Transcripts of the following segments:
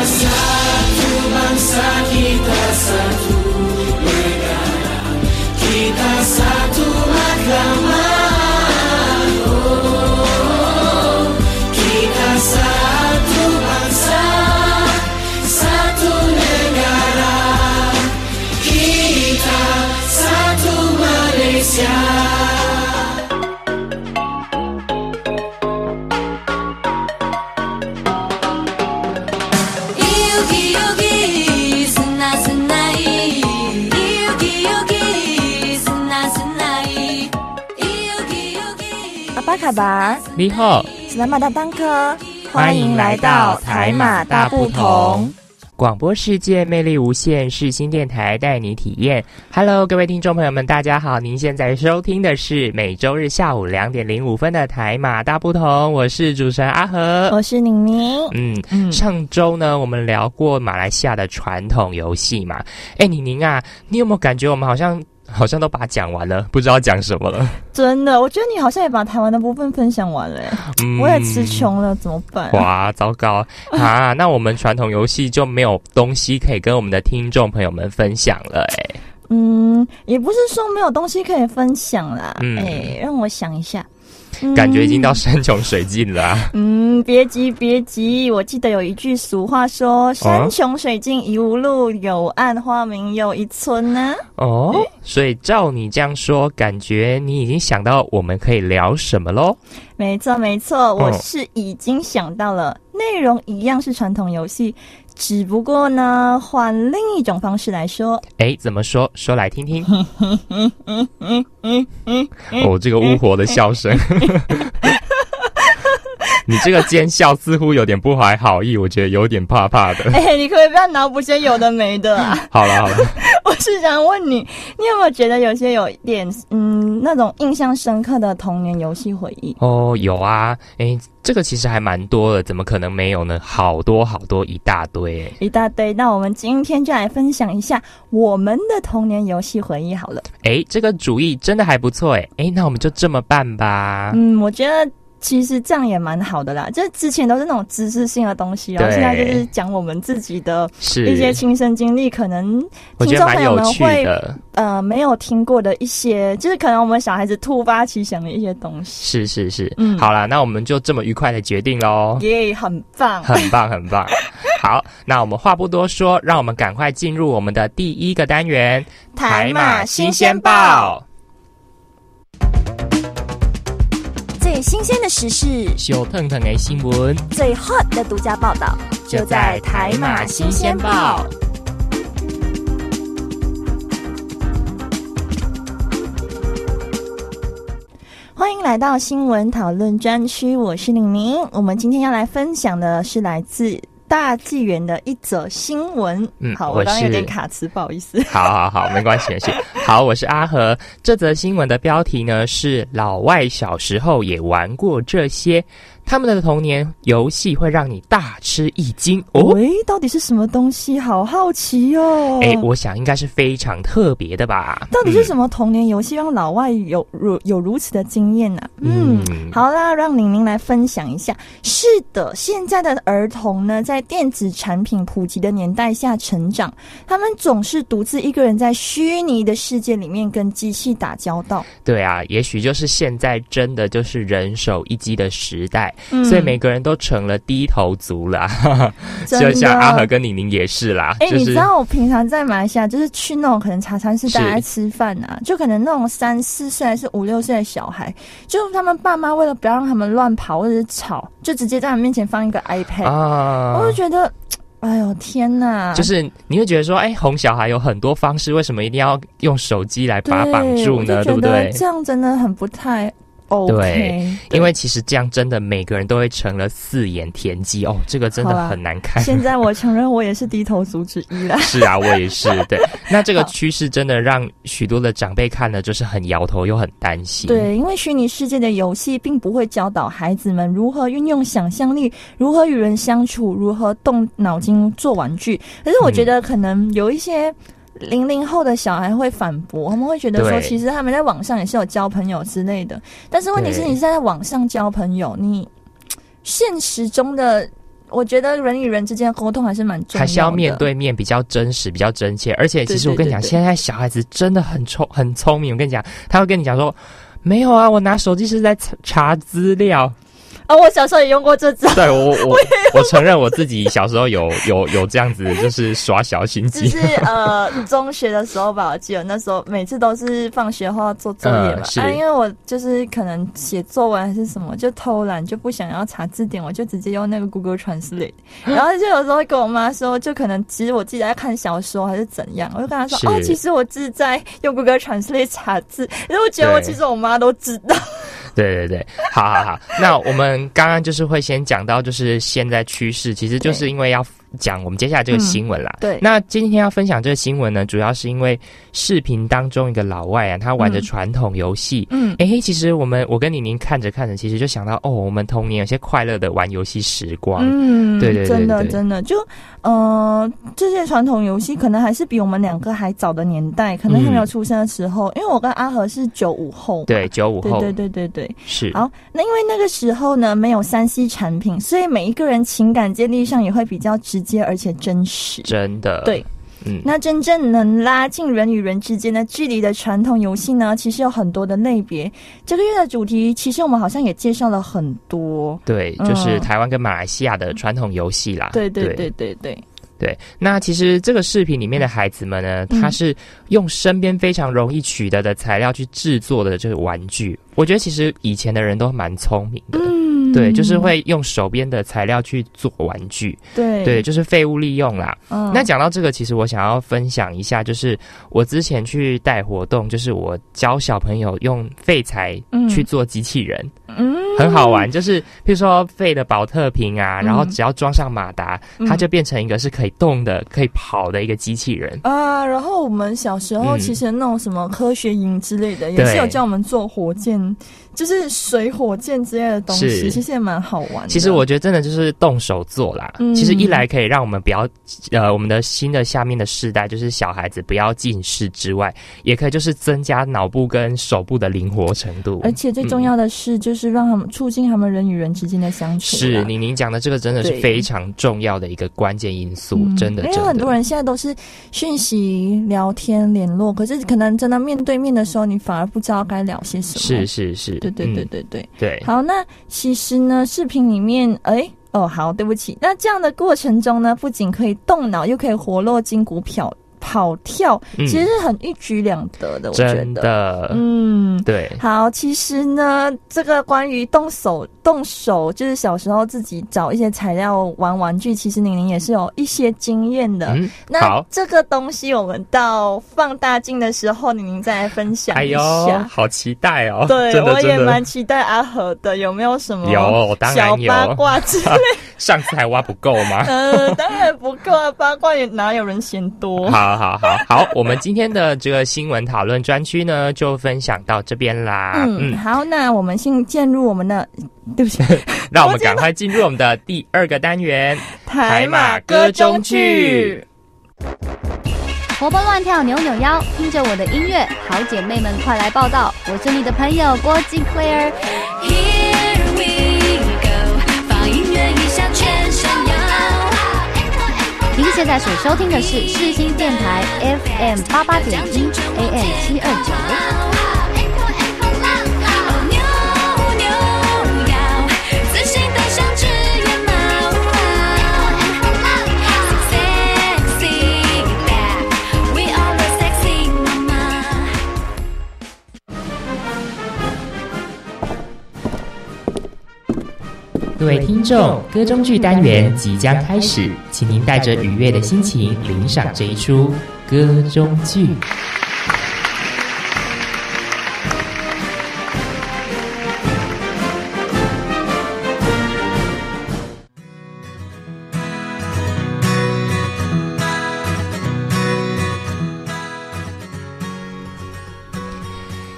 bangsa ku side. 巴，你好，史莱马大当科，欢迎来到台马大不同。广播世界魅力无限，世新电台带你体验。Hello，各位听众朋友们，大家好！您现在收听的是每周日下午两点零五分的台马大不同，我是主持人阿和。我是宁宁。嗯，嗯，上周呢，我们聊过马来西亚的传统游戏嘛。哎，宁宁啊，你有没有感觉我们好像好像都把它讲完了，不知道讲什么了？真的，我觉得你好像也把台湾的部分分享完了我也词穷了，怎么办？哇，糟糕啊！那我们传统游戏就没有东西可以跟我们的听众朋友们分享了、哎，嗯，也不是说没有东西可以分享啦。嗯哎、让我想一下，感觉已经到嗯山穷水尽了、啊。嗯，别急别急，我记得有一句俗话说：“山穷水尽疑无路，柳暗花明又一村”呢。哦，所以照你这样说，感觉你已经想到我们可以聊什么喽？没错没错，我是已经想到了，内容一样是传统游戏，只不过呢，换另一种方式来说。哎，怎么说？说来听听。嗯嗯嗯嗯，哦，这个巫婆的笑声。你这个奸笑似乎有点不怀好意，我觉得有点怕怕的。哎、你可不可以不要脑补些有的没的啊？好 了好了，我是想问你，你有没有觉得有些有一点嗯那种印象深刻的童年游戏回忆？哦，有啊，哎，这个其实还蛮多的，怎么可能没有呢？好多好多，一大堆。哎一大堆。那我们今天就来分享一下我们的童年游戏回忆好了。哎，这个主意真的还不错哎，哎，那我们就这么办吧。嗯，我觉得。其实这样也蛮好的啦，就是之前都是那种知识性的东西，然后对现在就是讲我们自己的一些亲身经历，可能听众朋友们会。呃没有听过的一些，就是可能我们小孩子突发奇想的一些东西，是是是，嗯好啦，那我们就这么愉快的决定喽。耶、很棒。很棒，很棒。好，那我们话不多说，让我们赶快进入我们的第一个单元——台马新鲜报。最新鲜的时事，小腾腾的新闻最 hot 的独家报道，就在台马新鲜报。欢迎来到新闻讨论专区，我是李明。我们今天要来分享的是来自大纪元的一则新闻。嗯好我刚刚有点卡词，不好意思。好好好，没关系，没关系。好，我是阿和。这则新闻的标题呢是“老外小时候也玩过这些”，他们的童年游戏会让你大吃一惊哦。喂，到底是什么东西？好好奇哦。哎、我想应该是非常特别的吧？到底是什么童年游戏让老外有如有如此的经验呢、嗯，嗯好啦，让玲玲来分享一下。是的，现在的儿童呢，在电子产品普及的年代下成长，他们总是独自一个人在虚拟的世界里面跟机器打交道。对啊，也许就是现在真的就是人手一机的时代，嗯所以每个人都成了低头族啦。真的就像阿和跟宁宁也是啦，哎、就是你知道我平常在马来西亚，就是去那种可能茶餐室大家吃饭啊，就可能那种三四岁还是五六岁的小孩，就他们爸妈为了不要让他们乱跑或者是吵，就直接在他们面前放一个 iPad，、啊我就觉得，哎呦天哪！就是你会觉得说，哎，哄小孩有很多方式，为什么一定要用手机来把它绑住呢？对对不对？这样真的很不太对。因为其实这样真的每个人都会成了四眼田鸡哦，这个真的很难看。现在我承认我也是低头族之一了。是啊，我也是。对，那这个趋势真的让许多的长辈看了就是很摇头又很担心。对，因为虚拟世界的游戏并不会教导孩子们如何运用想象力，如何与人相处，如何动脑筋做玩具。可是我觉得可能有一些。零零后的小孩会反驳，他们会觉得说，其实他们在网上也是有交朋友之类的。但是问题是，你是在网上交朋友，你现实中的我觉得人与人之间的沟通还是蛮重要的，还是要面对面，比较真实，比较真切。而且，其实我跟你讲，现在小孩子真的很聪很聪明。我跟你讲，他会跟你讲说，没有啊，我拿手机是在查查资料。啊、我小时候也用过这招。对我我 我承认我自己小时候有有有这样子，就是耍小心机。就是呃，中学的时候吧，我记得那时候每次都是放学后要做作业嘛啊，因为我就是可能写作文还是什么，就偷懒，就不想要查字典，我就直接用那个 Google Translate，然后就有时候会跟我妈说，就可能其实我自己在看小说还是怎样，我就跟她说，哦，其实我是在用 Google Translate 查字，因为我觉得我其实我妈都知道，对对对，好好好。那我们刚刚就是会先讲到，就是现在趋势，其实就是因为要讲我们接下来这个新闻啦。嗯对那今天要分享这个新闻呢，主要是因为视频当中一个老外啊，他玩着嗯传统游戏。嗯，诶，其实我们我跟李宁看着看着，其实就想到哦，我们童年有些快乐的玩游戏时光。嗯，对对对真的真的，就呃，这些传统游戏可能还是比我们两个还早的年代，可能还没有出生的时候，因为我跟阿和是九五后，对，九五后对对对对对。是好，那因为那个时候呢，没有三 C 产品，所以每一个人情感建立上也会比较直接而且真实。真的对，嗯，那真正能拉近人与人之间的距离的传统游戏呢，其实有很多的类别。这个月的主题，其实我们好像也介绍了很多。对，就是嗯台湾跟马来西亚的传统游戏啦。对对对对对，对，那其实这个视频里面的孩子们呢，嗯他是用身边非常容易取得的材料去制作的这个玩具。我觉得其实以前的人都蛮聪明的，嗯。对，就是会用手边的材料去做玩具，对。对，就是废物利用啦。嗯。那讲到这个，其实我想要分享一下，就是我之前去带活动，就是我教小朋友用废材嗯去做机器人，嗯。很好玩。就是譬如说废的保特瓶啊，嗯。然后只要装上马达，嗯。它就变成一个是可以动的、可以跑的一个机器人。啊，然后我们小时候嗯。其实那种什么科学营之类的，也是有教我们做火箭，就是水火箭之类的东西，其实也蛮好玩的。其实我觉得真的就是动手做啦。嗯其实一来可以让我们不要，呃，我们的新的下面的世代就是小孩子不要近视之外，也可以就是增加脑部跟手部的灵活程度。而且最重要的是，就是让他们促进他们人与人之间的相处。是宁宁讲的这个真的是非常重要的一个关键因素，嗯真的真的。因为很多人现在都是讯息聊天联络，可是可能真的面对面的时候，你反而不知道该聊些什么。是，是是，对对对嗯对对。对，好，那其实呢，视频里面，哎，哦，好，对不起。那这样的过程中呢，不仅可以动脑，又可以活络筋骨跑跑跳，嗯其实是很一举两得的。我觉真得，的，嗯。对，好，其实呢，这个关于动手动手，就是小时候自己找一些材料玩玩具，其实宁宁也是有一些经验的。嗯，那好，这个东西，我们到放大镜的时候，宁宁再来分享一哎呦下。，好期待哦！对，我也蛮期待阿和的，有没有什么有，小。八卦之类？上次还挖不够吗？呃，当然不够啊，八卦也哪有人嫌多？好好好好，我们今天的这个新闻讨论专区呢，就分享到这边啦。嗯，好，那我们先进入我们的，对不起，让我们赶快进入我们的第二个单元。台马歌中剧。活蹦乱跳，扭扭腰，听着我的音乐，好姐妹们快来报道！我是你的朋友郭静 Claire。您现在所收听的是世新电台 FM 八八点一 AM 七二九。各位听众，歌中剧单元即将开始，请您带着愉悦的心情领赏这一出歌中剧。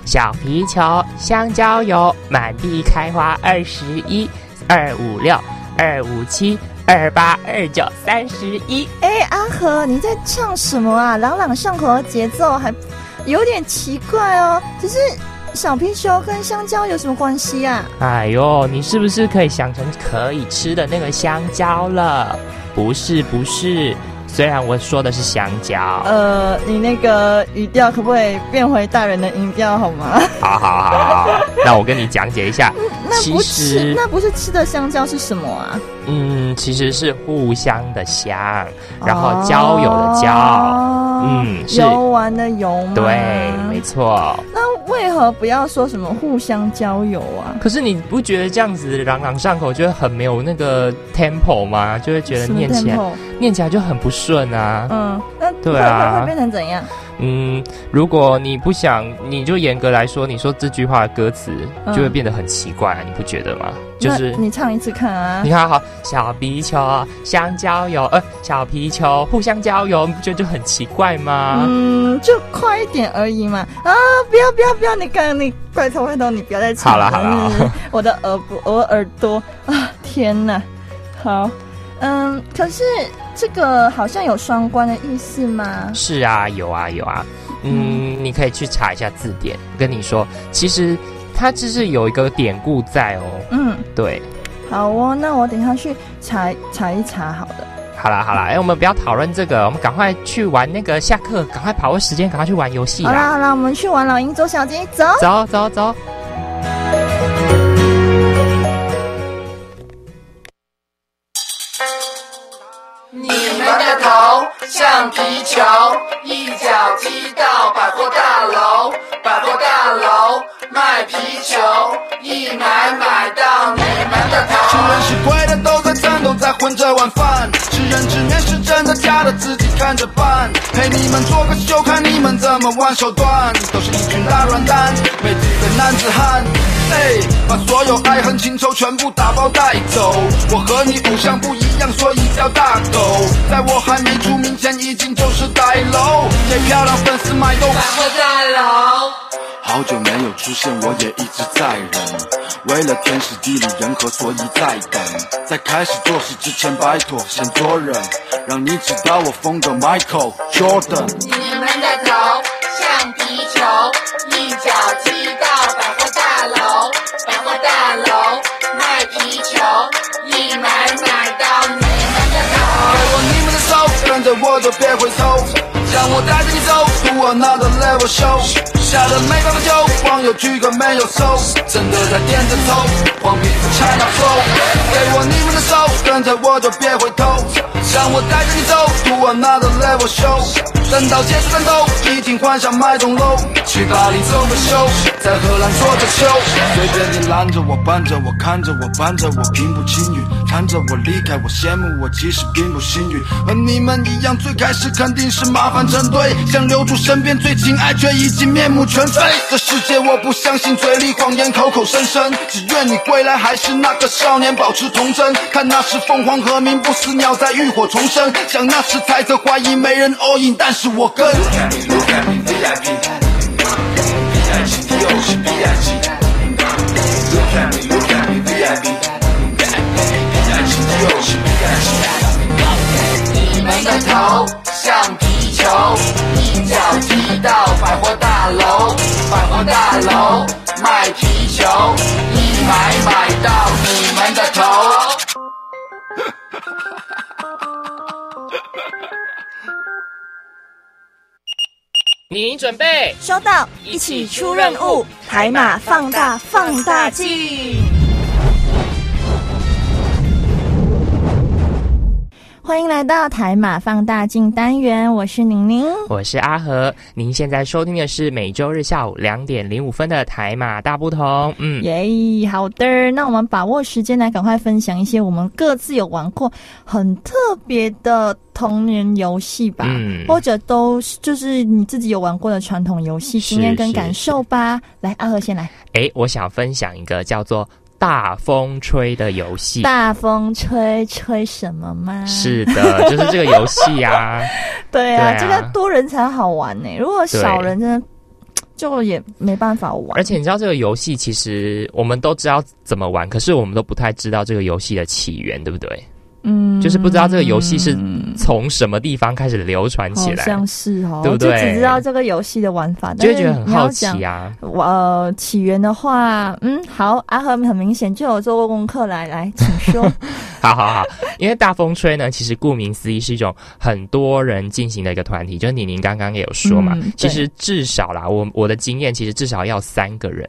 小皮球、香蕉油，满地开花二十一，二五六，二五七，二八二九，三十一。哎，阿和，你在唱什么啊？朗朗上口的节奏还有点奇怪哦。只是小皮球跟香蕉有什么关系啊？哎呦，你是不是可以想成可以吃的那个香蕉了？不是，不是。虽然我说的是香蕉，呃，你那个语调可不可以变回大人的音调好吗？好好好好，那我跟你讲解一下。那不是，那不是吃的香蕉是什么啊？嗯，其实是互相的香，然后交友的交。哦嗯游玩的游吗？对，没错。那为何不要说什么互相交友啊？可是你不觉得这样子朗朗上口，就会很没有那个 tempo 吗？就会觉得念起来念起来就很不顺啊。嗯，那对啊会会会变成怎样？嗯，如果你不想，你就严格来说，你说这句话的歌词嗯就会变得很奇怪、你不觉得吗？就是你唱一次看啊你。看好小皮球、香蕉油，呃，小皮球互相交友，你不觉得就很奇怪吗？嗯，就快一点而已嘛！啊，不要不要不要！你刚你拜托拜托，你不要再唱好了好啦嗯我的耳不我的耳朵啊！天哪！好，嗯，可是这个好像有双关的意思吗？是啊，有啊有啊，嗯，你可以去查一下字典。跟你说，其实它只是有一个典故在哦。嗯，对，好哦，那我等一下去查查一查好了。好啦好啦，哎，我们不要讨论这个，我们赶快去玩那个下课，赶快把握时间，赶快去玩游戏啦！好啦好啦，我们去玩老鹰捉小鸡，走。走走走。你一买买到你们的是头。人是鬼的都在战斗，在混着晚饭。吃人之面是真的假的，自己看着办。陪你们做个秀，看你们怎么玩手段。都是一群大软蛋，没底的男子汉。哎，把所有爱恨情仇全部打包带走。我和你偶像不一样，所以叫大狗。在我还没出名前，已经就是大楼。给漂亮粉丝买豆腐。百货大楼。好久没有出现，我也一直在忍。为了天时地利人和，所以在等。在开始做事之前，拜托先做人，让你知道我风格 Michael Jordan。你们的头像皮球，一脚踢到百货大楼，百货大楼卖皮球，一买买到你们的头。给我你们的手，跟着我就别回头，让我带着你走，to another level show。下的没办法救，网友聚个没有收，真的在点着头，黄皮肤 China flow。给我你们的手，跟着我就别回头，让我带着你走，to another level show。等到结束战斗，一定幻想买栋楼，去巴黎走个秀，在荷兰做个球。随便你拦着我，伴着我，看着我，伴着我，平步青云，看着我离开，我羡慕我，其实并不幸运。和你们一样，最开始肯定是麻烦成堆，想留住身边最亲爱，却已经面目全非。这世界我不相信嘴里谎言，口口声声，只愿你归来，还是那个少年，保持童真。看那时凤凰和鸣，不死鸟在浴火重生。想那时猜测怀疑，没人 all in，但是我跟。你们的头像皮球，一脚踢到百货大楼，百货大楼卖皮球，一买买到你们的头。你准备？收到，一起出任务，海马放大放大镜。欢迎来到台马放大镜单元，我是宁宁。我是阿和，您现在收听的是每周日下午两点零五分的台马大不同。嗯，耶好的，那我们把握时间来赶快分享一些我们各自有玩过很特别的童年游戏吧，嗯或者都是就是你自己有玩过的传统游戏是经验跟感受吧。来，阿和先来。哎，我想分享一个叫做“大风吹”的游戏。大风吹，吹什么吗？是的，就是这个游戏啊。对啊，对啊这个多人才好玩呢。如果少人，真的就也没办法玩。而且你知道这个游戏其实我们都知道怎么玩，可是我们都不太知道这个游戏的起源，对不对？嗯就是不知道这个游戏是从什么地方开始流传起来，好像是哦，对不对？就只知道这个游戏的玩法，就会觉得很好奇啊。我呃，起源的话，嗯，好，阿和很明显就有做过功课，来来，请说。好好好，因为大风吹呢，其实顾名思义是一种很多人进行的一个团体，就是妮妮刚刚也有说嘛，嗯其实至少啦，我我的经验其实至少要三个人，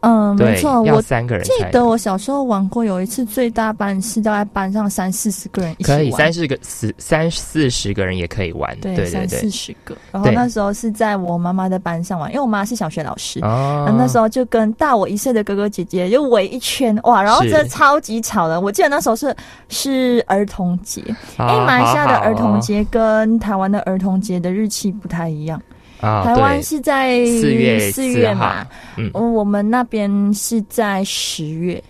嗯，没，错，我三个人记得我小时候玩过，有一次最大班是大概班上三四十个人一起玩，可以三四个四三四十个人也可以玩，对对对对三四。十个。然后那时候是在我妈妈的班上玩，因为我妈是小学老师。哦啊，那时候就跟大我一岁的哥哥姐姐就围一圈哇，然后是真的超级吵的。我记得那时候是是儿童节，因为哦马来西亚的儿童节跟台湾的儿童节的日期不太一样，啊，台湾是在四月四月嘛，嗯。嗯，我们那边是在十月，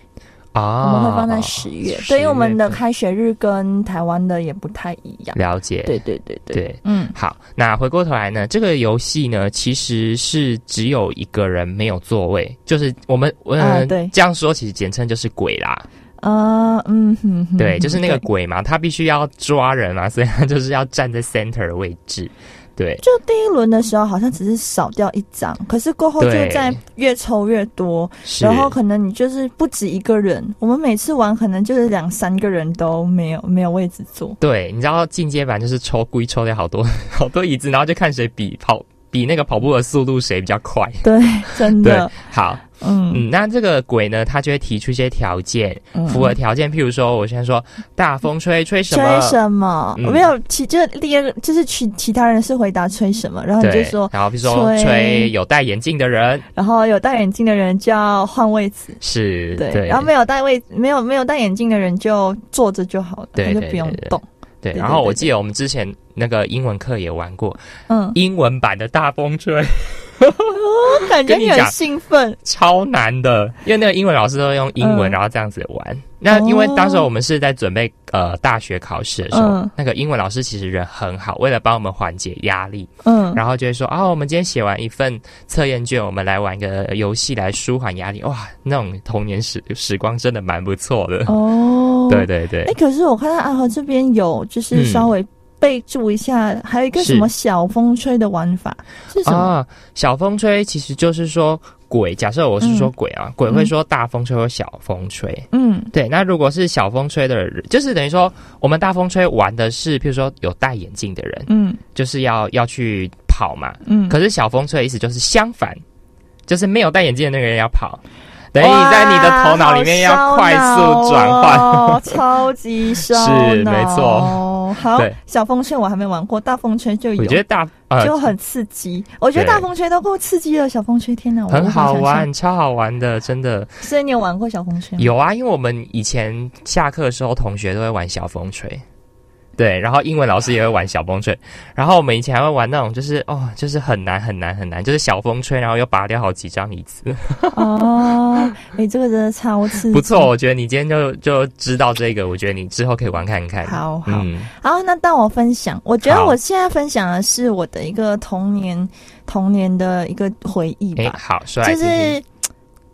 啊，我们会放在十月，对，因为我们的开学日跟台湾的也不太一样。了解，对对对对，对。嗯，好，那回过头来呢，这个游戏呢，其实是只有一个人没有座位，就是我们呃、啊对。这样说，其实简称就是鬼啦。呃，嗯哼哼，对，就是那个鬼嘛，他必须要抓人嘛，所以他就是要站在 center 的位置。对，就第一轮的时候，好像只是少掉一张，可是过后就对在越抽越多，是然后可能你就是不止一个人，我们每次玩可能就是两三个人都没有没有位置坐。对，你知道进阶版就是抽故意抽掉好多 好多椅子，然后就看谁比跑比那个跑步的速度谁比较快。对，真对的，，好，嗯。嗯，那这个鬼呢，他就会提出一些条件，嗯。符合条件，譬如说，我现在说大风吹吹什么，吹什么？嗯。没有，其就是第二个就是其其他人是回答吹什么，然后你就，说，然后比如说吹。吹有戴眼镜的人，然后有戴眼镜的人就要换位置，是对，然后没有戴位没有没有戴眼镜的人就坐着就好了，对他就不用动。对，然后我记得我们之前那个英文课也玩过。嗯，英文版的大风吹，我 感觉你很兴奋，超难的，因为那个英文老师都用英文，嗯。然后这样子玩。那因为当时我们是在准备呃大学考试的时候，嗯。那个英文老师其实人很好，为了帮我们缓解压力，嗯，然后就会说啊，我们今天写完一份测验卷，我们来玩个游戏来舒缓压力。哇，那种童年时时光真的蛮不错的。哦，对对对。哎，，可是我看到阿和这边有就是嗯。稍微备注一下，还有一个什么小风吹的玩法是什么？啊，小风吹其实就是说鬼。假设我是说鬼啊，鬼会说大风吹或小风吹。嗯对，那如果是小风吹的人，就是等于说我们大风吹玩的是，譬如说有戴眼镜的人，嗯就是要要去跑嘛。嗯，可是小风吹的意思就是相反，就是没有戴眼镜的那个人要跑，等于你在你的头脑里面要快速转换。超级烧是没错。好，小风吹我还没玩过，大风吹就有，我觉得大呃就很刺激。我觉得大风吹都够刺激了，小风吹天哪，我很好。玩，超好玩的，真的所以你有玩过小风吹吗？有啊。因为我们以前下课的时候，同学都会玩小风吹。对，然后英文老师也会玩小风吹，然后我们以前还会玩那种，就是哦，就是很难很难很难，就是小风吹，然后又拔掉好几张椅子，哦，哎，这个真的超刺激，不错。我觉得你今天就就知道这个，我觉得你之后可以玩看看。好好嗯，好，那当我分享，我觉得我现在分享的是我的一个童年童年的一个回忆哎，吧，好，就。是。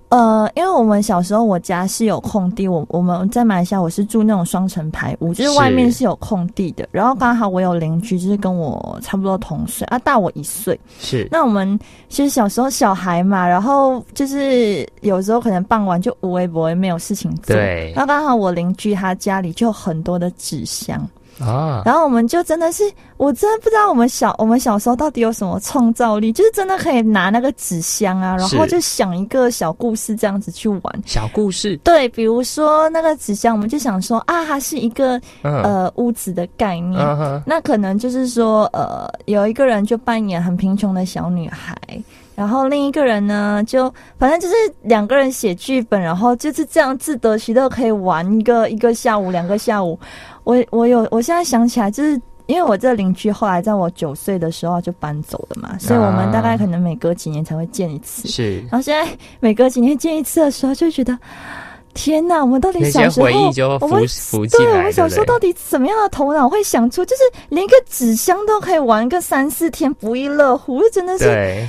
呃，因为我们小时候我家是有空地，我我们在马来西亚我是住那种双层排屋，就是是外面是有空地的。然后刚好我有邻居，就是跟我差不多同岁啊，大我一岁。是那我们其实小时候小孩嘛，然后就是有时候可能傍晚就无微不微没有事情做，对那刚好我邻居他家里就有很多的纸箱，啊，然后我们就真的是，我真的不知道我们小我们小时候到底有什么创造力，就是真的可以拿那个纸箱啊，然后就想一个小故事这样子去玩。小故事，对，比如说那个纸箱，我们就想说啊，它是一个嗯呃屋子的概念。嗯，那可能就是说，呃，有一个人就扮演很贫穷的小女孩，然后另一个人呢，就反正就是两个人写剧本，然后就是这样自得其乐，可以玩一个一个下午、两个下午。我我有，我现在想起来，就是因为我这邻居后来在我九岁的时候就搬走了嘛，所以我们大概可能每隔几年才会见一次。是。然后现在每隔几年见一次的时候，就觉得天呐，我们到底小时候我们对我们小时候到底怎么样的头脑会想出，就是连一个纸箱都可以玩个三四天不亦乐乎，真的是对，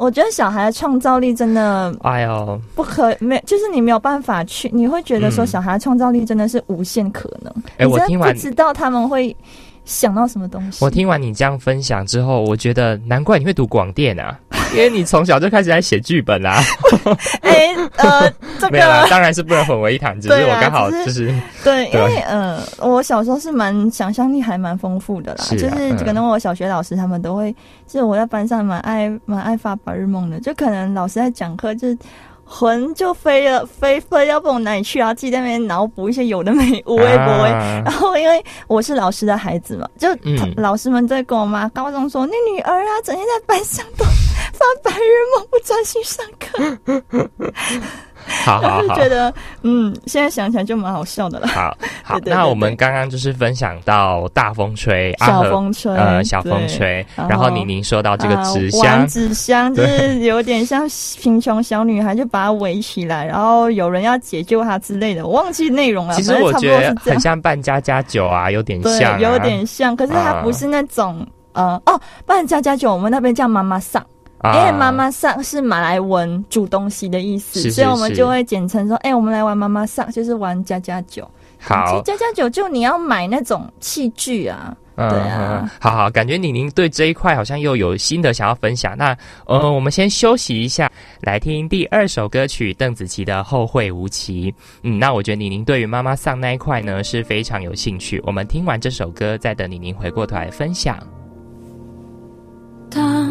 我觉得小孩的创造力真的哎呦，不可没，就是你没有办法去，你会觉得说嗯小孩的创造力真的是无限可能。哎我真的我听完不知道他们会想到什么东西。我听完你这样分享之后，我觉得难怪你会读广电啊，因为你从小就开始在写剧本啦。哎呃，这 没有啦，个当然是不能混为一谈，只是我刚好就是是 对，因为呃，我小时候是蛮想象力还蛮丰富的啦，是啊就是嗯可能我小学老师他们都会，就是我在班上蛮爱蛮爱发白日梦的，就可能老师在讲课就是。魂就飞了，飞飞到不懂哪里去，然后自己在那边脑补一些有的没无微不微。啊然后因为我是老师的孩子嘛，就、嗯老师们在跟我妈高中说，你女儿啊，整天在班上都发白日梦，不专心上课。好 好好就觉。得，嗯，现在想起来就蛮好笑的了。好 好，对对对那我们刚刚就是分享到大风吹，小风吹，呃，小风吹，然然后后宁宁说到这个啊纸箱，纸箱就是有点像贫穷小女孩，就把它围起来，然后有人要解救她之类的，我忘记内容了。其实我觉得很像扮家家酒啊，有点像、啊，有点像，可是它啊不是那种。呃哦，扮家家酒，我们那边叫妈妈桑，啊，因为妈妈上是马来文煮东西的意思，是是所以我们就会简称说，哎、我们来玩妈妈上，就是玩家家酒。其实好，家家酒就你要买那种器具啊，嗯对啊嗯好好，感觉宁宁对这一块好像又有新的想要分享。那呃，我们先休息一下，来听第二首歌曲邓紫棋的《后会无期》。嗯，那我觉得宁宁对于妈妈桑那一块呢是非常有兴趣。我们听完这首歌，再等宁宁回过头来分享。当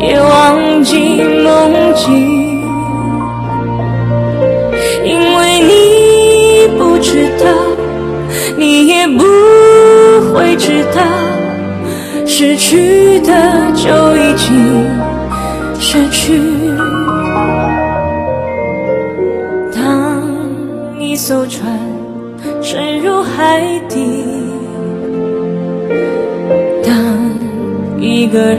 也忘记梦境，因为你不知道，你也不会知道，失去的就已经失去。当一艘船沉入海底，当一个人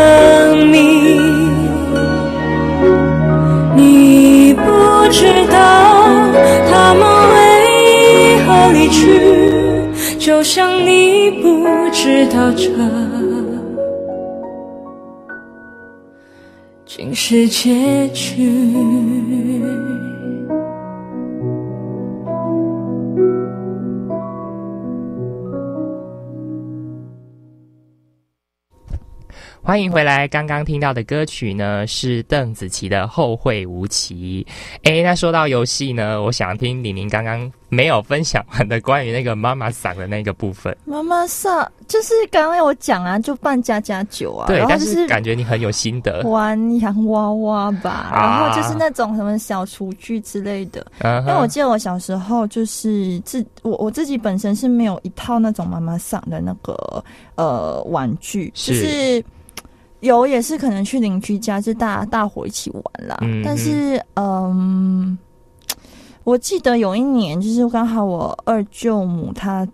就像你不知道这竟是结局。欢迎回来！刚刚听到的歌曲呢是邓紫棋的《后会无期》。哎，那说到游戏呢，我想听李宁刚刚没有分享完的关于那个妈妈嗓的那个部分。妈妈嗓就是刚刚有讲啊，就扮家家酒啊，对，但是感觉你很有心得。玩洋娃娃吧，啊然后就是那种什么小厨具之类的。啊因为我哼，记得我小时候就是自我我自己本身是没有一套那种妈妈嗓的那个呃玩具，是就是有也是可能去邻居家，就大大伙一起玩啦。嗯但是嗯，我记得有一年就是刚好我二舅母她。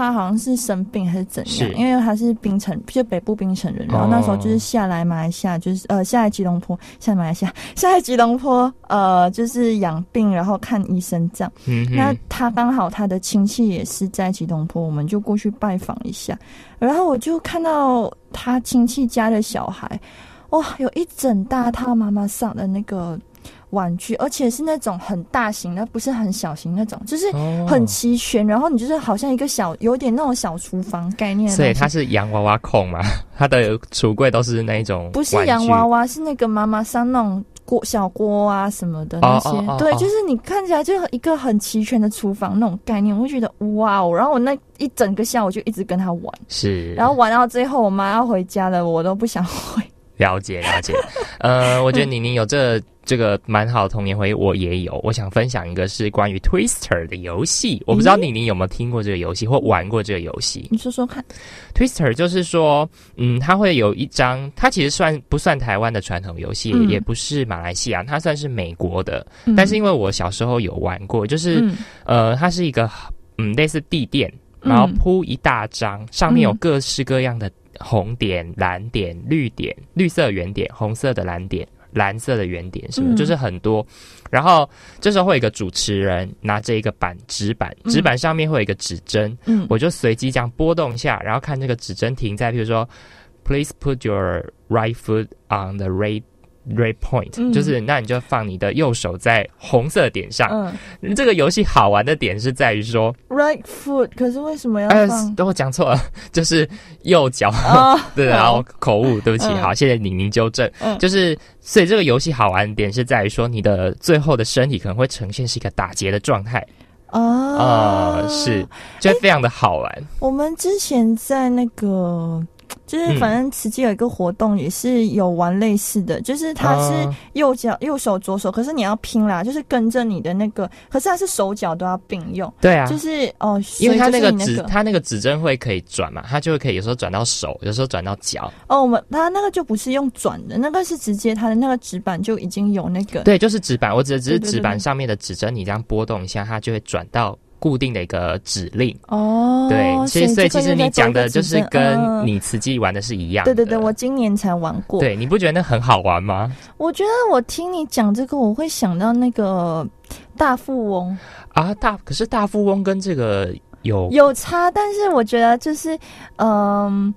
她好像是生病还是怎样？因为他是冰城，就北部冰城人，然后那时候就是下来马来西亚，就是呃下来吉隆坡，下来马来西亚，下来吉隆坡，呃就是养病，然后看医生这样。嗯，那他刚好他的亲戚也是在吉隆坡，我们就过去拜访一下。然后我就看到他亲戚家的小孩，哇，有一整大套妈妈上的那个玩具，而且是那种很大型的，不是很小型那种，就是哦很齐全。然后你就是好像一个小，有点那种小厨房概念。所以他是洋娃娃控嘛，它的橱柜都是那一种不是洋娃娃，是那个妈妈桑那种锅小锅啊什么的那些，对，就是你看起来就一个很齐全的厨房那种概念，我就觉得哇哦！然后我那一整个下午就一直跟他玩，是，然后玩到最后我妈要回家了，我都不想回。了解了解，呃，我觉得宁宁有这这个蛮好的童年回忆，我也有。我想分享一个是关于 Twister 的游戏，我不知道宁宁有没有听过这个游戏或玩过这个游戏。你说说看，Twister 就是说，嗯，它会有一张，它其实算不算台湾的传统游戏，嗯也不是马来西亚，它算是美国的。嗯但是因为我小时候有玩过，就是、嗯呃，它是一个嗯类似地垫，然后铺一大张，上面有各式各样的红点、蓝点、绿点、绿色圆点、红色的蓝点。蓝色的圆点是不是？嗯就是很多，然后这时候会有一个主持人拿着一个板纸板，嗯纸板上面会有一个指针，嗯我就随机这样拨动一下，然后看这个指针停在，比如说，Please put your right foot on the right right point，、嗯就是那你就放你的右手在红色点上。嗯这个游戏好玩的点是在于说，，right foot，可是为什么要？等我讲错了，就是右脚。啊，对，然后口误，对不起，嗯好，谢谢李宁纠正。嗯就是，所以这个游戏好玩的点是在于说，你的最后的身体可能会呈现是一个打结的状态，哦啊，是，就非常的好玩。我们之前在那个，就是反正慈济有一个活动，也是有玩类似的，就是它是啊。右脚、右手、左手，可是你要拼啦，就是跟着你的那个，可是它是手脚都要并用，对啊，就是哦，因为它那个指，它那个指针会可以转嘛，它就会可以有时候转到手，有时候转到脚。哦，我们它那个就不是用转的，那个是直接它的那个纸板就已经有那个，对，就是纸板，我指的只是纸板上面的指针，你这样拨动一下，它就会转到固定的一个指令。哦，对，其实所以其实你讲的就是跟嗯你慈济玩的是一样的。对对对，我今年才玩过，对你不觉得那很好玩吗？我觉得我听你讲这个，我会想到那个大富翁。啊，大可是大富翁跟这个有有差，但是我觉得就是，嗯、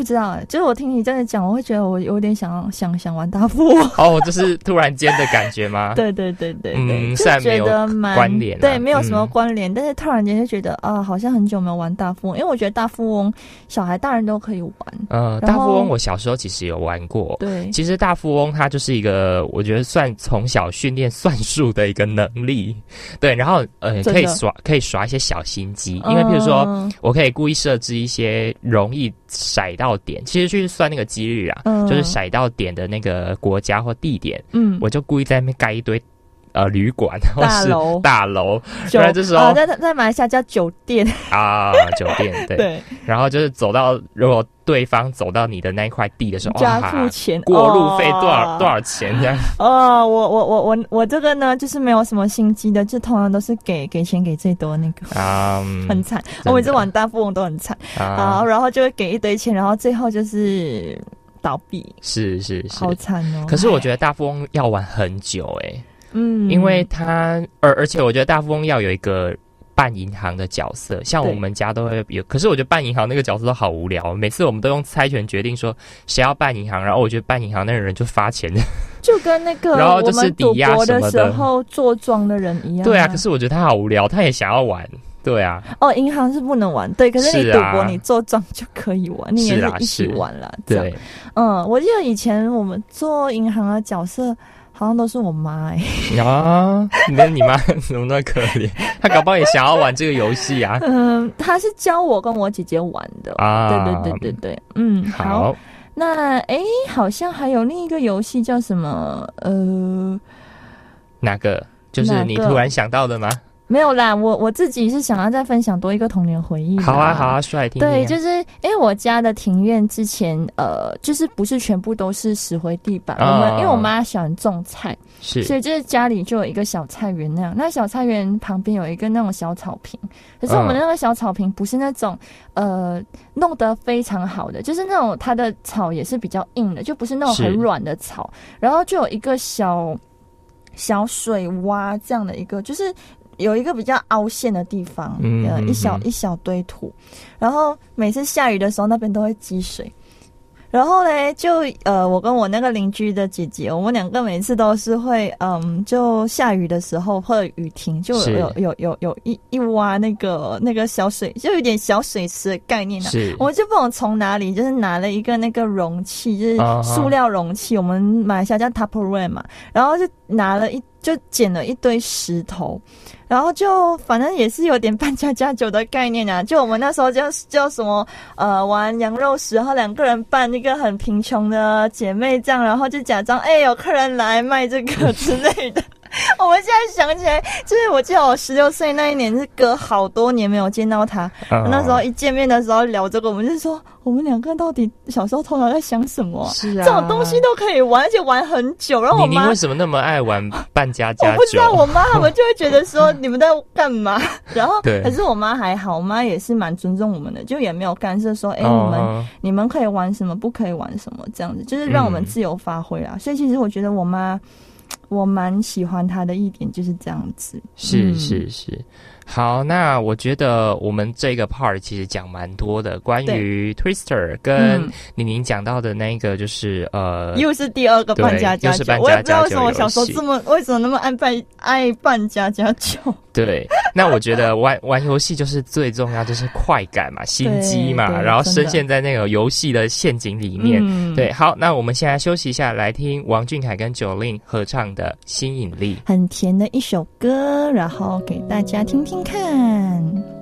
不知道哎，就是我听你这样讲，我会觉得我有点想 想想玩大富翁。哦，就是突然间的感觉吗？对对对对对，嗯就觉得蛮关联啊对，没有什么嗯关联，但是突然间就觉得啊，好像很久没有玩大富翁，因为我觉得大富翁小孩大人都可以玩。呃，大富翁我小时候其实有玩过。对，其实大富翁它就是一个，我觉得算从小训练算术的一个能力，对，然后呃可以耍可以耍一些小心机，因为譬如说嗯我可以故意设置一些容易甩到点，其实去算那个几率啊，嗯。就是甩到点的那个国家或地点，嗯，我就故意在那边盖一堆呃旅馆或是大楼。大楼然这时候啊在在马来西亚叫酒店，啊酒店对，对，然后就是走到如果对方走到你的那一块地的时候，就要付钱，过路费多少、哦多少钱这样？哦，我我我我我这个呢，就是没有什么心机的，就通常都是给给钱给最多那个，啊，很惨。我每次玩大富翁都很惨，啊，然后就会给一堆钱，然后最后就是倒闭，是是是。好。惨哦。可是我觉得大富翁要玩很久诶、嗯，因为他而而且我觉得大富翁要有一个办银行的角色，像我们家都会有。可是我觉得办银行那个角色都好无聊，每次我们都用猜拳决定说谁要办银行，然后我觉得办银行那个人就发钱，就跟那个然后就是抵押博的时什么的。候坐庄的人一样、对啊，可是我觉得他好无聊，他也想要玩。对啊，哦，银行是不能玩，对，可是你赌博，你做庄就可以玩，你也是啊一起玩啦。这样。对，嗯，我记得以前我们做银行的角色，好像都是我妈哎、啊，你跟你妈怎么那么可怜？她搞不好也想要玩这个游戏啊。嗯，她是教我跟我姐姐玩的。啊对对对对对，嗯，好。好，那诶，好像还有另一个游戏叫什么？呃，哪个？就是你突然想到的吗？没有啦，我我自己是想要再分享多一个童年回忆。好啊，好啊，帅听。对，就是因为我家的庭院之前呃，就是不是全部都是石灰地板，哦我们因为我妈喜欢种菜，是所以就是家里就有一个小菜园那样。那小菜园旁边有一个那种小草坪，可是我们嗯那个小草坪不是那种呃弄得非常好的，就是那种它的草也是比较硬的，就不是那种很软的草。然后就有一个小小水洼这样的一个，就是。有一个比较凹陷的地方，呃，嗯嗯一小嗯一小堆土，然后每次下雨的时候，那边都会积水。然后嘞，就呃，我跟我那个邻居的姐姐，我们两个每次都是会，嗯，就下雨的时候或者雨停，就有有有有一一挖那个那个小水，就有点小水池的概念啊。是。我们就不懂从哪里，就是拿了一个那个容器，就是塑料容器，我们马来西亚叫 Tupperware 嘛，然后就拿了一就捡了一堆石头，然后就反正也是有点扮家家酒的概念啊。就我们那时候叫叫什么呃玩羊肉石，然后两个人扮一个很贫穷的姐妹这样，然后就假装哎、有客人来卖这个之类的。我们现在想起来，就是我记得我十六岁那一年是隔好多年没有见到他，嗯那时候一见面的时候聊这个，我们就说我们两个到底小时候头脑在想什么啊、是啊，这种东西都可以玩，而且玩很久。然后我妈你你为，什么那么爱玩扮家家我不知？道我妈 他们就会觉得说你们在干嘛？然后对可是我妈还好，我妈也是蛮尊重我们的，就也没有干涉说，哎、你们哦你们可以玩什么，不可以玩什么，这样子，就是让我们嗯自由发挥啦。所以其实我觉得我妈，我蛮喜欢他的一点就是这样子。是嗯。是是，好，那我觉得我们这个 part 其实讲蛮多的，关于 Twister 跟嗯宁宁讲到的那个就是呃，又是第二个扮家家酒。我也不知道为什么我小时候这么为什么那么爱扮爱扮家家酒。对，那我觉得玩 玩游戏就是最重要，就是快感嘛，心机嘛，然后深陷在那个游戏的陷阱里面。嗯对，好，那我们现在休息一下，来听王俊凯跟九令合唱的《吸引力》。很甜的一首歌，然后给大家听听看。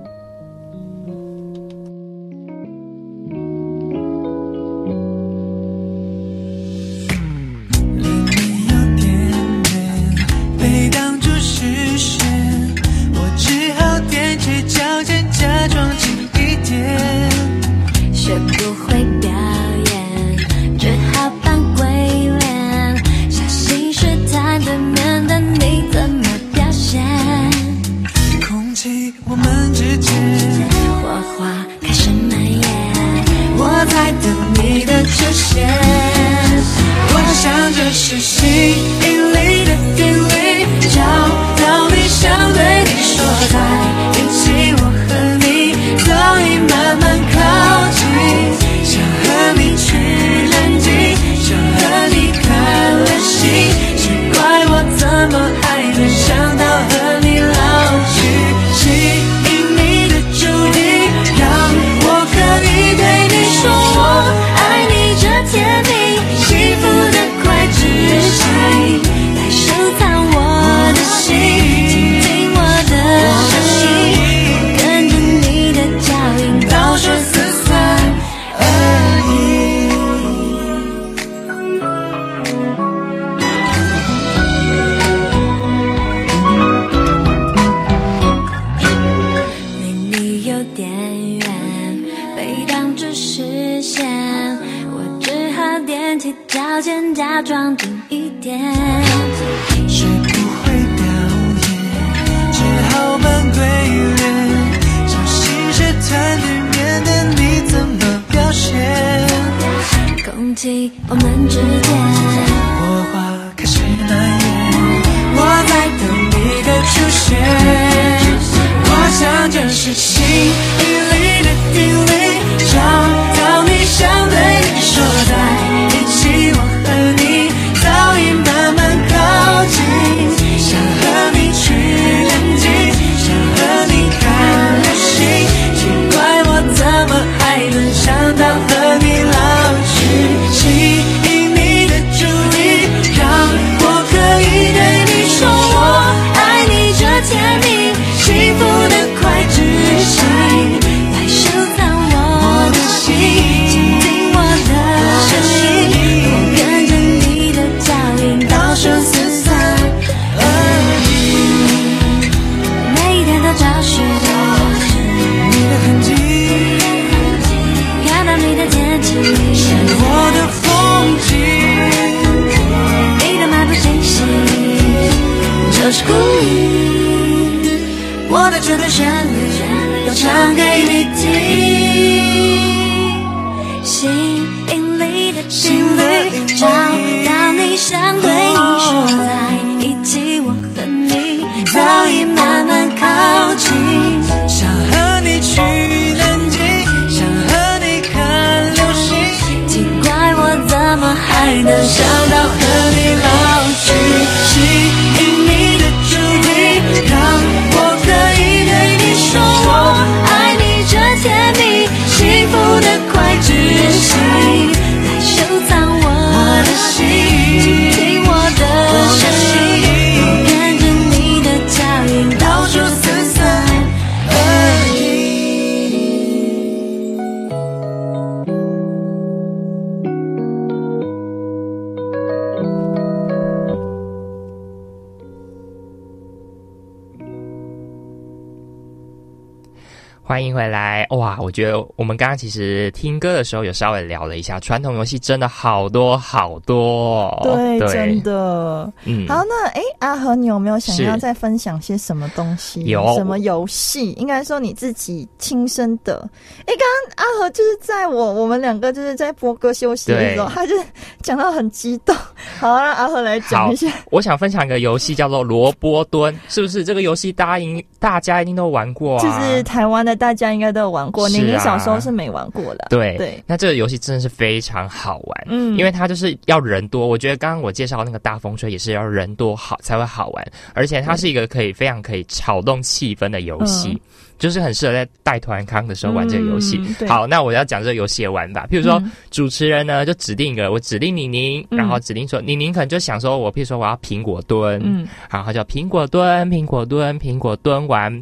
欢迎回来！哇，我觉得我们刚刚其实听歌的时候有稍微聊了一下，传统游戏真的好多好多、哦。对，真的。嗯，好，那哎，阿和，你有没有想要再分享些什么东西？有什么游戏？应该说你自己亲身的。哎，刚刚阿和就是在我我们两个就是在播歌休息的时候，他就讲到很激动。好，让阿和来讲一下。我想分享一个游戏叫做萝卜蹲，是不是？这个游戏大家应大家一定都玩过啊。就是台湾的大家应该都有玩过，是啊你你小时候是没玩过的。对对，那这个游戏真的是非常好玩，嗯因为它就是要人多。我觉得刚刚我介绍那个大风吹也是要人多好才会好玩，而且它是一个可以非常可以炒动气氛的游戏。嗯就是很适合在带团康的时候玩这个游戏。嗯好，那我要讲这个游戏的玩法，譬如说、嗯主持人呢就指定一个，我指定宁宁，嗯然后指定说宁宁可能就想说我，譬如说我要苹果蹲，嗯然后叫苹果蹲，苹果蹲，苹果蹲完，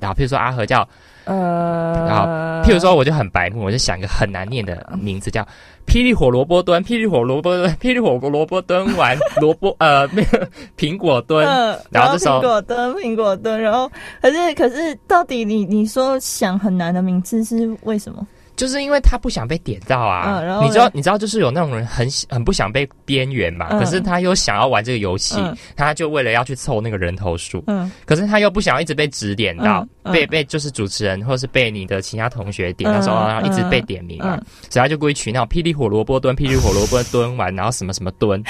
然后譬如说阿和叫呃，然后，譬如说，我就很白目，我就想一个很难念的名字，叫“霹雳火萝卜蹲”，霹雳火萝卜蹲，霹雳火萝卜蹲完萝卜呃没有苹果蹲，嗯，然后这时候苹果蹲，苹果蹲，然后可是可是到底你你说想很难的名字是为什么？就是因为他不想被点到啊。嗯然后你知道你知道就是有那种人很很不想被边缘嘛，嗯可是他又想要玩这个游戏，嗯他就为了要去凑那个人头数，嗯可是他又不想要一直被指点到，被被就是主持人或是被你的其他同学点到时候，嗯然后一直被点名嘛，嗯所以他就故意取那种霹雳火萝卜蹲，霹雳火萝卜蹲完，然后什么什么蹲，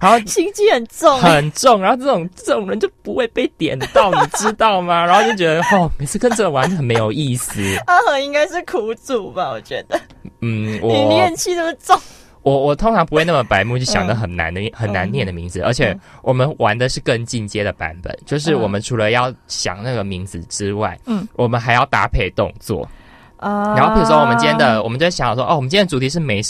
然后 心机很重，很重，然后这种这种人就不会被点到，你知道吗？然后就觉得哦，每次跟这个玩很没有意思。阿和应该是苦主吧？我觉得。嗯，我你我怨气那么重，我我通常不会那么白目，就想的很难的、很难念的名字，而且嗯。我们玩的是更进阶的版本，就是嗯。我们除了要想那个名字之外，嗯。我们还要搭配动作。啊。然后比如说我们今天的，我们就在想说，哦，我们今天的主题是美，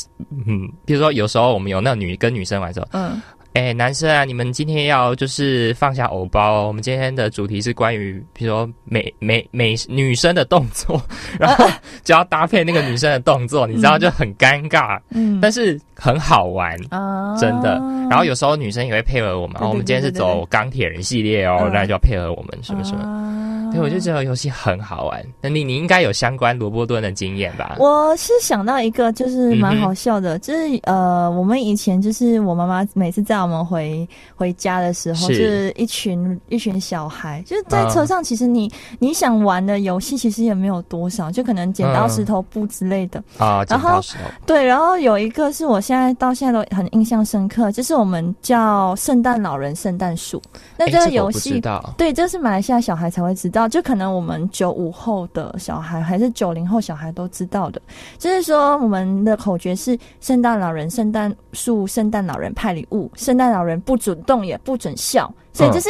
嗯，比如说有时候我们有那个女跟女生玩的时候，嗯哎，男生啊，你们今天要就是放下偶包、哦。我们今天的主题是关于，比如说美美美女生的动作，然后就要搭配那个女生的动作，你知道就很尴尬，嗯但是很好玩。啊真的，然后有时候女生也会配合我们，我们今天是走钢铁人系列哦，嗯那就要配合我们什么什么。我就觉得游戏很好玩。那你你应该有相关罗伯顿的经验吧？我是想到一个，就是蛮好笑的，就是呃，我们以前就是我妈妈每次载我们回回家的时候，是就是一群一群小孩，就是在嗯车上，其实你、你想玩的游戏其实也没有多少，就可能剪刀嗯石头布之类的。啊，然后对，然后有一个是我现在到现在都很印象深刻，就是我们叫圣诞老人圣诞树。那哎这个游戏道。对，这是马来西亚小孩才会知道，就可能我们九五后的小孩还是九零后小孩都知道的。就是说，我们的口诀是：圣诞老人、圣诞树、圣诞老人派礼物，圣诞老人不准动也不准笑。所以就是，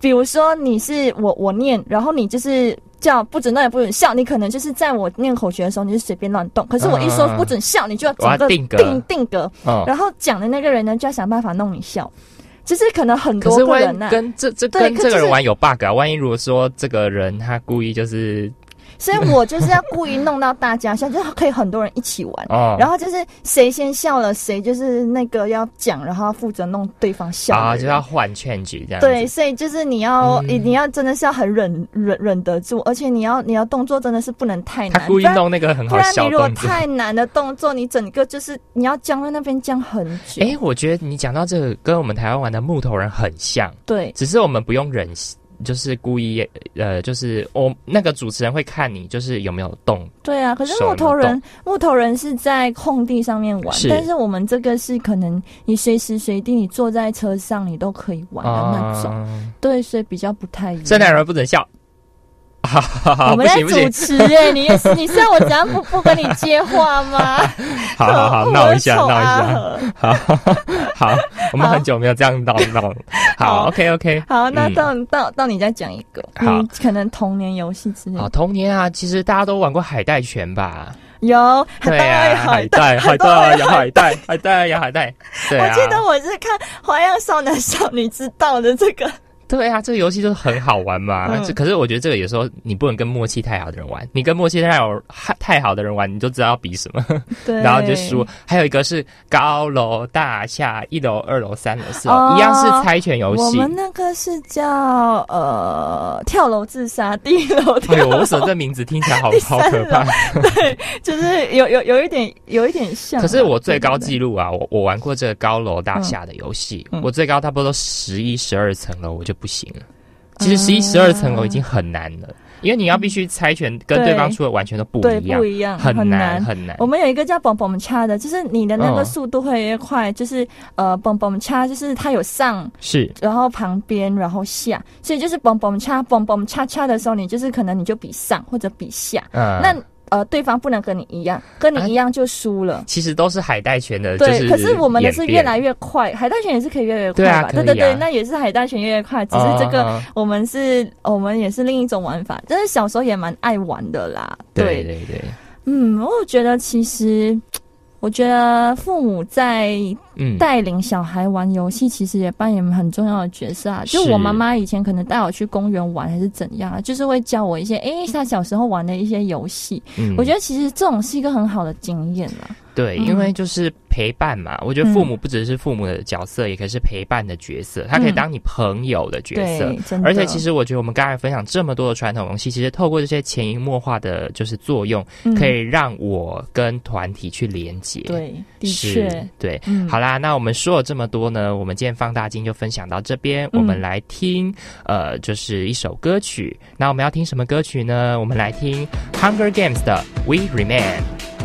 比如说你是我我念，然后你就是。叫不准动也不准笑，你可能就是在我念口诀的时候，你就随便乱动。可是我一说嗯不准笑，你就要定格定定格，哦，然后讲的那个人呢，就要想办法弄你笑。就是可能很多个人呢、跟这这跟这个人玩有 bug 啊？万一如果说这个人他故意就是所以我就是要故意弄到大家笑，就是可以很多人一起玩。哦，然后就是谁先笑了，谁就是那个要讲，然后要负责弄对方笑。啊就要换劝局这样。对，所以就是你要，嗯你、你要真的是要很忍忍忍得住，而且你要你要动作真的是不能太难，他故意弄那个很好笑然你如果。太难的动作，你整个就是你要僵在那边僵很久。哎、我觉得你讲到这个跟我们台湾玩的木头人很像，对，只是我们不用忍就是故意呃，就是我那个主持人会看你就是有没有动，对啊，可是木头能人木头人是在空地上面玩，是但是我们这个是可能你随时随地你坐在车上你都可以玩的那种，啊对，所以比较不太一样。圣诞人不准笑。我们在主，持哎、你也是，你是要我怎样不不跟你接话吗？好 好好，闹一下丑闹一下，好好，我们很久没有这样闹闹。了。好。好，OK OK，好，那嗯。到、到到你再讲一个，好。你可能童年游戏之类好，的，童年啊，其实大家都玩过海带拳吧？有对啊，海带，海带有，海带，海带有，海带。对啊，我记得我是看《花样少男少女》知道的这个，对啊，这个游戏就是很好玩嘛。嗯这可是我觉得这个有时候你不能跟默契太好的人玩，你跟默契太好太好的人玩，你就知道要比什么，对，然后就输。还有一个是高楼大厦，一楼、二楼、三楼、四楼，哦一样是猜拳游戏。我们那个是叫呃跳楼自杀，第一楼跳哎呦，楼，为什么这名字听起来好 好可怕？对，就是有有有一点有一点像啊。可是我最高对纪录啊，我我玩过这个高楼大厦的游戏，嗯嗯我最高差不多都十一、十二层楼，我就不行了。其实十一、十二层楼已经很难了，因为你要必须猜拳，跟对方出的完全都不对一样不，一样，很难难。很难我。们有一个叫蹦蹦掐的，就是你的那个嗯速度会越快，就是呃蹦蹦掐，就是它有上，是然后旁边，然后下，所以就是蹦蹦掐蹦蹦掐掐的时候，你就是可能你就比上或者比下，嗯，那呃对方不能跟你一样，跟你一样就输了。其实都是海带拳的，对，就是可是我们的是越来越快，海带拳也是可以越来越快对对对？对，那也是海带拳越来越快，只是这个我们是，我们也是另一种玩法，但是小时候也蛮爱玩的啦。对对对，嗯，我觉得其实，我觉得父母在嗯，带领小孩玩游戏，其实也扮演很重要的角色啊。就我妈妈以前可能带我去公园玩，还是怎样啊，就是会教我一些，诶，她小时候玩的一些游戏。嗯我觉得其实这种是一个很好的经验啦。对，嗯因为就是陪伴嘛，我觉得父母不只是父母的角色，也可以是陪伴的角色，他可以当你朋友的角色。对，而且其实我觉得我们刚才分享这么多的传统游戏，其实透过这些潜移默化的就是作用，嗯可以让我跟团体去连接。，对，的是确，，对。嗯，好啦，那我们说了这么多呢，我们今天放大镜就分享到这边，嗯我们来听呃，就是一首歌曲。那我们要听什么歌曲呢？我们来听 Hunger Games 的 We Remain。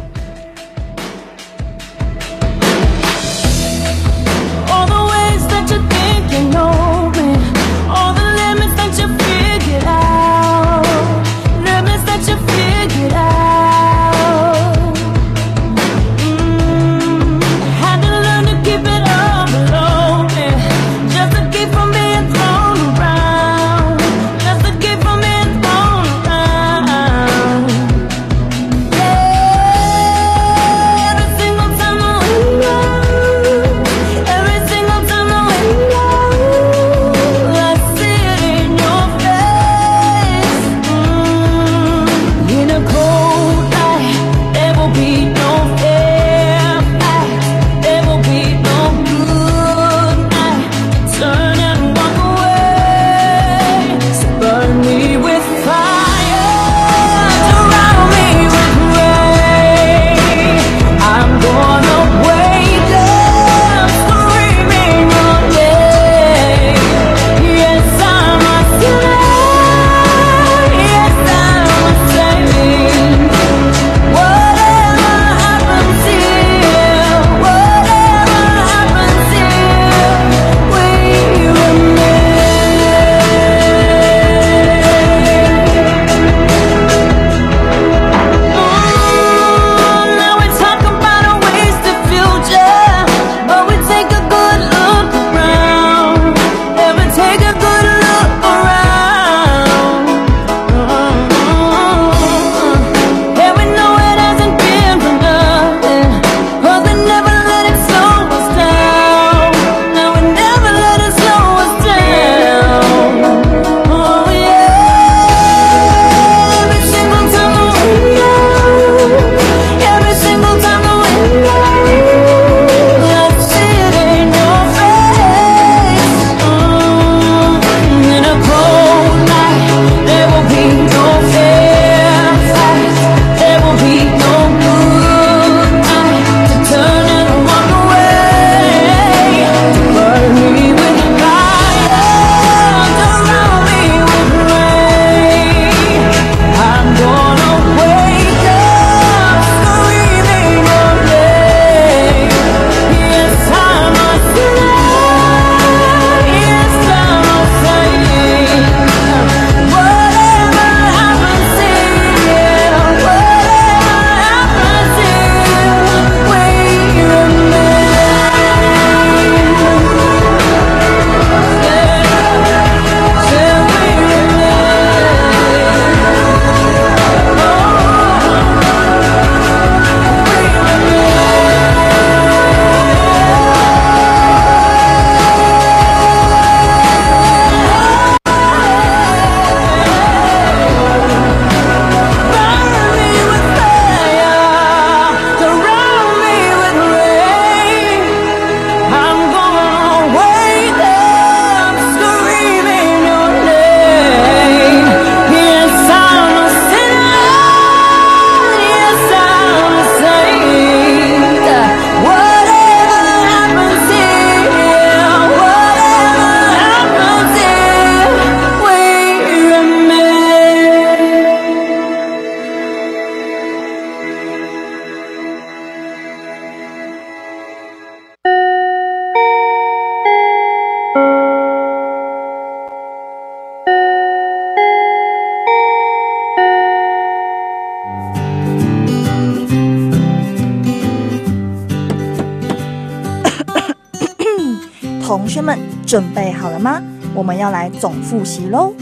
准备好了吗？我们要来总复习喽。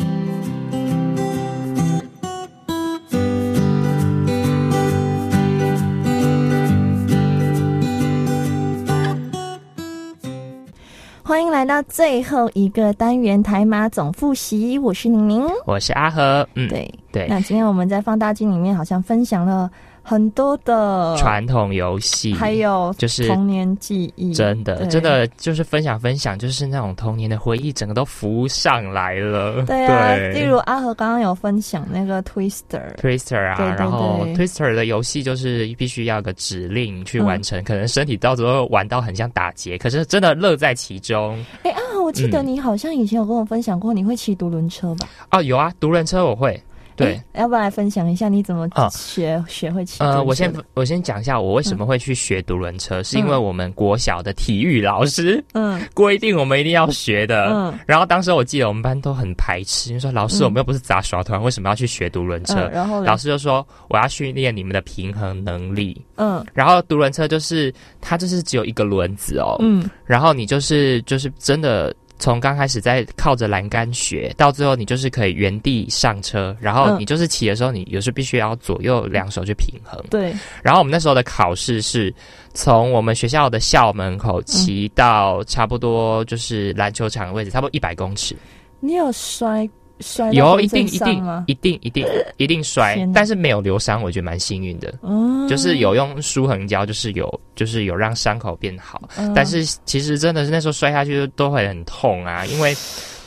欢迎来到最后一个单元台马总复习，我是宁宁，我是阿和，嗯，对对。那今天我们在放大镜里面好像分享了。很多的传统游戏，还有就是童年记忆，真的真的就是分享分享，就是那种童年的回忆，整个都浮上来了。对啊，例如阿和刚刚有分享那个 Twister，Twister 啊，然后 Twister 的游戏就是必须要个指令去完成，可能身体到时候玩到很像打劫，可是真的乐在其中。哎，阿和，我记得你好像以前有跟我分享过，你会骑独轮车吧？哦，有啊，独轮车我会。对，要不要来分享一下你怎么学学会骑？呃，我先我先讲一下我为什么会去学独轮车，是因为我们国小的体育老师嗯 规定我们一定要学的。嗯，然后当时我记得我们班都很排斥，就说老师我们又不是杂耍团，为什么要去学独轮车？然后老师就说我要训练你们的平衡能力。嗯，然后独轮车就是它就是只有一个轮子哦。嗯，然后你就是就是真的。从刚开始在靠着栏杆学，到最后你就是可以原地上车，然后你就是骑的时候，你有时必须要左右两手去平衡。对。然后我们那时候的考试是从我们学校的校门口骑到差不多就是篮球场的位置，差不多一百公尺。你有摔？有一定一定一定一定一定摔，但是没有留伤，我觉得蛮幸运的。嗯，就是有用舒痕胶，就是有就是有让伤口变好。但是其实真的是那时候摔下去都会很痛啊，因为。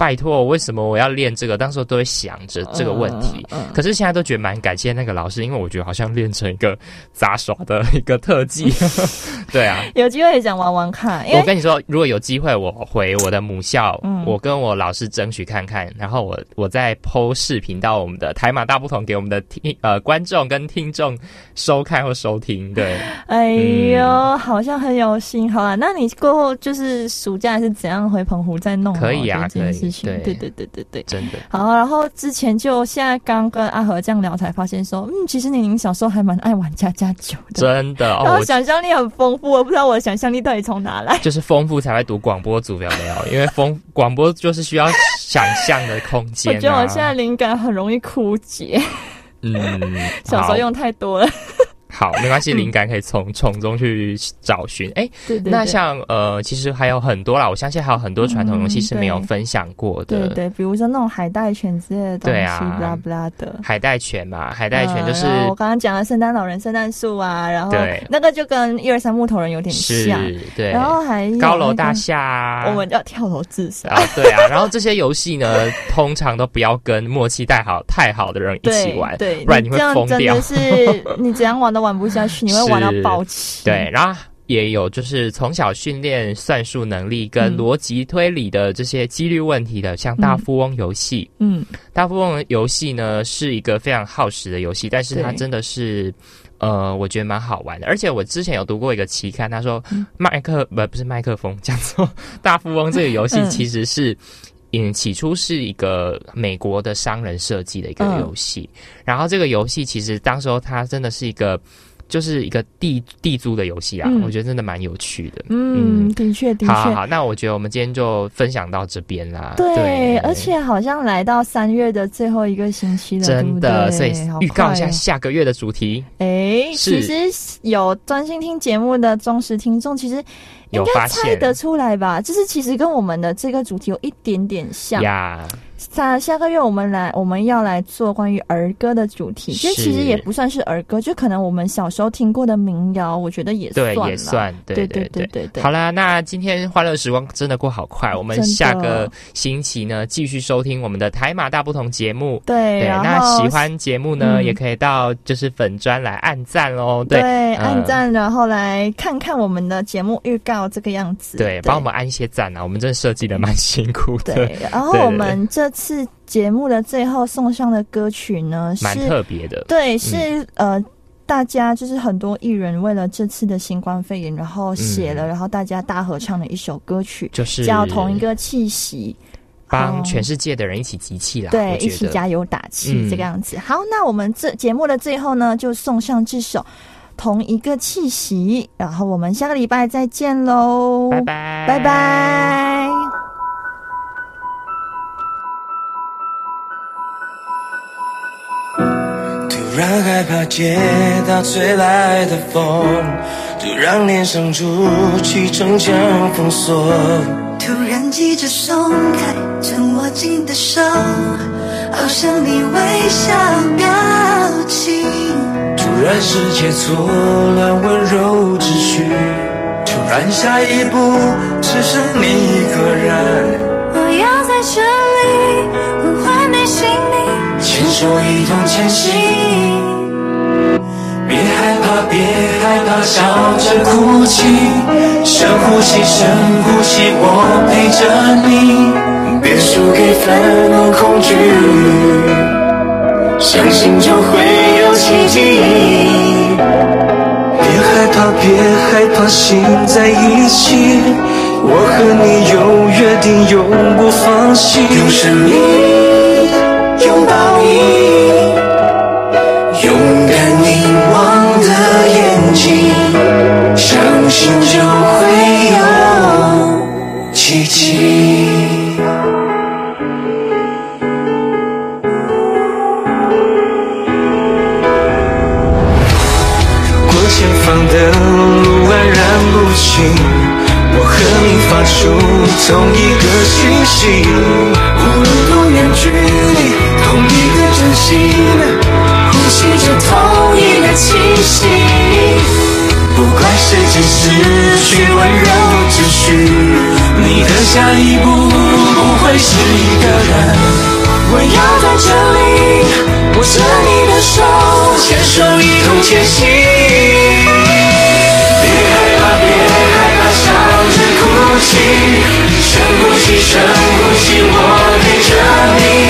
拜托，为什么我要练这个？当时都会想着这个问题，可是现在都觉得蛮感谢那个老师，因为我觉得好像练成一个杂耍的一个特技。对啊，有机会也想玩玩看。我跟你说，如果有机会，我回我的母校，我跟我老师争取看看，然后我我再剖视频到我们的台马大不同给我们的听呃观众跟听众收看或收听。对，哎呦，好像很有心。好啊，那你过后就是暑假是怎样回澎湖再弄？可以啊，可以。对对对对对对，真的好。然后之前就现在刚跟阿和这样聊，才发现说，嗯，其实宁宁小时候还蛮爱玩家家酒的，真的。然后想象力很丰富，我不知道我的想象力到底从哪来。就是丰富才会读广播组，有没有？因为丰广播就是需要想象的空间。我觉得我现在灵感很容易枯竭。嗯，小时候用太多了。好，没关系，灵感可以从从中去找寻。哎，对对。那像呃，其实还有很多啦，我相信还有很多传统游戏是没有分享过的。对对，比如说那种海带犬之类的东西，布拉布拉的。海带犬嘛，海带犬就是我刚刚讲的圣诞老人、圣诞树啊，然后那个就跟一二三木头人有点像。对。然后还高楼大厦，我们叫跳楼自杀。啊，对啊。然后这些游戏呢，通常都不要跟默契太好、太好的人一起玩，对，不然你会疯掉。是你怎样玩都玩不下去，你会。玩到爆气，对，然后也有就是从小训练算术能力跟逻辑推理的这些几率问题的，像大富翁游戏。嗯，大富翁游戏呢是一个非常耗时的游戏，但是它真的是呃，我觉得蛮好玩的。而且我之前有读过一个期刊，他说麦克不不是麦克风，讲错，大富翁这个游戏其实是嗯起初是一个美国的商人设计的一个游戏，然后这个游戏其实当时候它真的是一个。就是一个地地租的游戏啊，我觉得真的蛮有趣的。嗯，的确的确。好，好，那我觉得我们今天就分享到这边啦。对，而且好像来到三月的最后一个星期了，真的，所以预告一下下个月的主题。哎，其实有专心听节目的忠实听众，其实应该猜得出来吧？就是其实跟我们的这个主题有一点点像呀。下下个月我们来，我们要来做关于儿歌的主题。其实其实也不算是儿歌，就可能我们小时候听过的民谣，我觉得也对，也算。对对对对对。好啦，那今天欢乐时光真的过好快，我们下个星期呢继续收听我们的台马大不同节目。对，那喜欢节目呢，也可以到就是粉专来按赞哦。对，按赞，然后来看看我们的节目预告这个样子。对，帮我们按一些赞啊，我们真的设计的蛮辛苦的。对，然后我们这。次节目的最后送上的歌曲呢，蛮特别的。对，是呃，大家就是很多艺人为了这次的新冠肺炎，然后写了，然后大家大合唱的一首歌曲，就是叫《同一个气息》，帮全世界的人一起集气啦，对，一起加油打气这个样子。好，那我们这节目的最后呢，就送上这首《同一个气息》，然后我们下个礼拜再见喽，拜拜，拜拜。害怕街道吹来的风，突然脸上筑起城墙封锁。突然急着松开曾握紧的手，好像你微笑表情。突然世界错乱温柔秩序，突然下一步只剩你一个人。我要在这里呼唤你姓名，牵手一同前行。别害怕，别害怕，笑着哭泣，深呼吸，深呼吸，我陪着你。别输给愤怒、恐惧，相信就会有奇迹。别害怕，别害怕，心在一起。我和你有约定，永不放弃。用生命拥抱相信就会有奇迹。如果前方的路黯然不清，我和你发出同一个讯息，无论多远距离，同一个真心，呼吸着同一个气息。不管时间失去温柔秩序，你的下一步不会是一个人。我要在这里握着你的手，牵手一同前行。别害怕，别害怕，笑着哭泣，深呼吸，深呼吸，我陪着你。